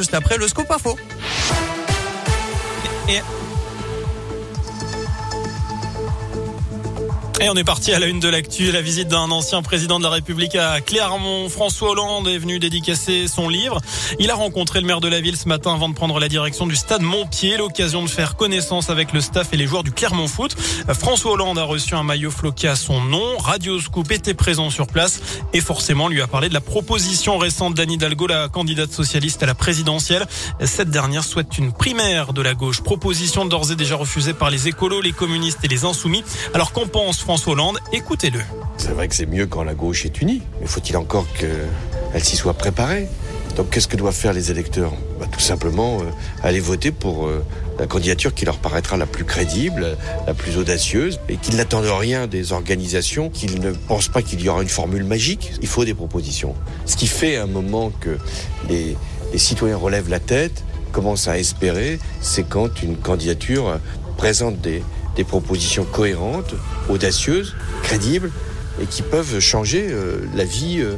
Juste après le scoop info. Et Et on est parti à la une de l'actu, la visite d'un ancien président de la République à Clermont. François Hollande est venu dédicacer son livre. Il a rencontré le maire de la ville ce matin avant de prendre la direction du stade Montpied, l'occasion de faire connaissance avec le staff et les joueurs du Clermont Foot. François Hollande a reçu un maillot floqué à son nom. Radio Scoop était présent sur place et forcément lui a parlé de la proposition récente d'Anne Hidalgo, la candidate socialiste à la présidentielle. Cette dernière souhaite une primaire de la gauche. Proposition d'ores et déjà refusée par les écolos, les communistes et les insoumis. Alors qu'en pense François Hollande. Écoutez-le. C'est vrai que c'est mieux quand la gauche est unie, mais faut-il encore qu'elle s'y soit préparée? Donc qu'est-ce que doivent faire les électeurs? Bah, Tout simplement euh, aller voter pour euh, la candidature qui leur paraîtra la plus crédible, la plus audacieuse, et qu'ils n'attendent rien des organisations, qu'ils ne pensent pas qu'il y aura une formule magique. Il faut des propositions. Ce qui fait un moment que les citoyens relèvent la tête, commencent à espérer, c'est quand une candidature présente des, des propositions cohérentes, audacieuses, crédibles et qui peuvent changer euh, la vie euh,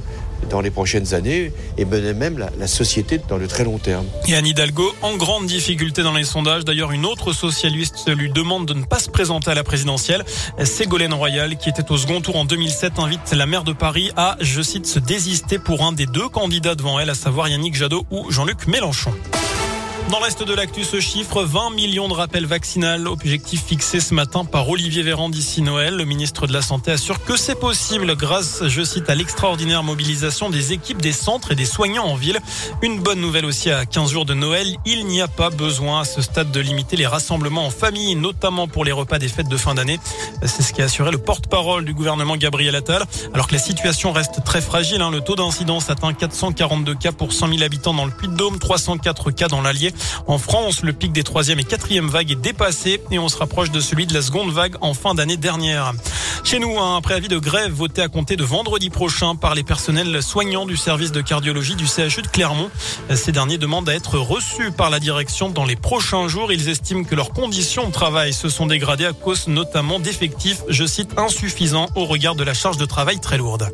dans les prochaines années et même la, la, société dans le très long terme. Et Anne Hidalgo en grande difficulté dans les sondages. D'ailleurs, une autre socialiste lui demande de ne pas se présenter à la présidentielle. Ségolène Royal, qui était au second tour en 2007, invite la maire de Paris à, je cite, se désister pour un des deux candidats devant elle, à savoir Yannick Jadot ou Jean-Luc Mélenchon. Dans le reste de l'actu, ce chiffre, 20 millions de rappels vaccinal, objectif fixé ce matin par Olivier Véran d'ici Noël. Le ministre de la Santé assure que c'est possible grâce, je cite, à l'extraordinaire mobilisation des équipes des centres et des soignants en ville. Une bonne nouvelle aussi à 15 jours de Noël, il n'y a pas besoin à ce stade de limiter les rassemblements en famille, notamment pour les repas des fêtes de fin d'année. C'est ce qu'a assuré le porte-parole du gouvernement Gabriel Attal. Alors que la situation reste très fragile, hein, le taux d'incidence atteint 442 cas pour 100 000 habitants dans le Puy-de-Dôme, 304 cas dans l'Allier. En France, le pic des troisième et quatrième vagues est dépassé et on se rapproche de celui de la seconde vague en fin d'année dernière. Chez nous, un préavis de grève voté à compter de vendredi prochain par les personnels soignants du service de cardiologie du CHU de Clermont. Ces derniers demandent à être reçus par la direction dans les prochains jours. Ils estiment que leurs conditions de travail se sont dégradées à cause notamment d'effectifs, je cite, insuffisants au regard de la charge de travail très lourde.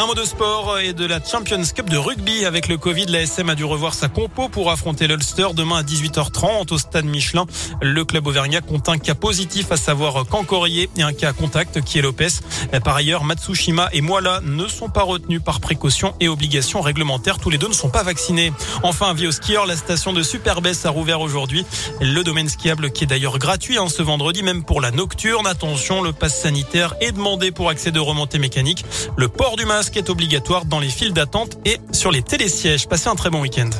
Un mot de sport et de la Champions Cup de rugby. Avec le Covid, la SM a dû revoir sa compo pour affronter l'Ulster demain à 18h30 au stade Michelin. Le club auvergnat compte un cas positif, à savoir Cancorier et un cas à contact qui est Lopez. Par ailleurs, Matsushima et Moala ne sont pas retenus par précaution et obligation réglementaire. Tous les deux ne sont pas vaccinés. Enfin, vie au skieur, la station de Superbès a rouvert aujourd'hui. Le domaine skiable qui est d'ailleurs gratuit hein, ce vendredi, même pour la nocturne. Attention, le pass sanitaire est demandé pour accéder aux remontées mécaniques. Le port du masque est obligatoire dans les files d'attente et sur les télésièges. Passez un très bon week-end.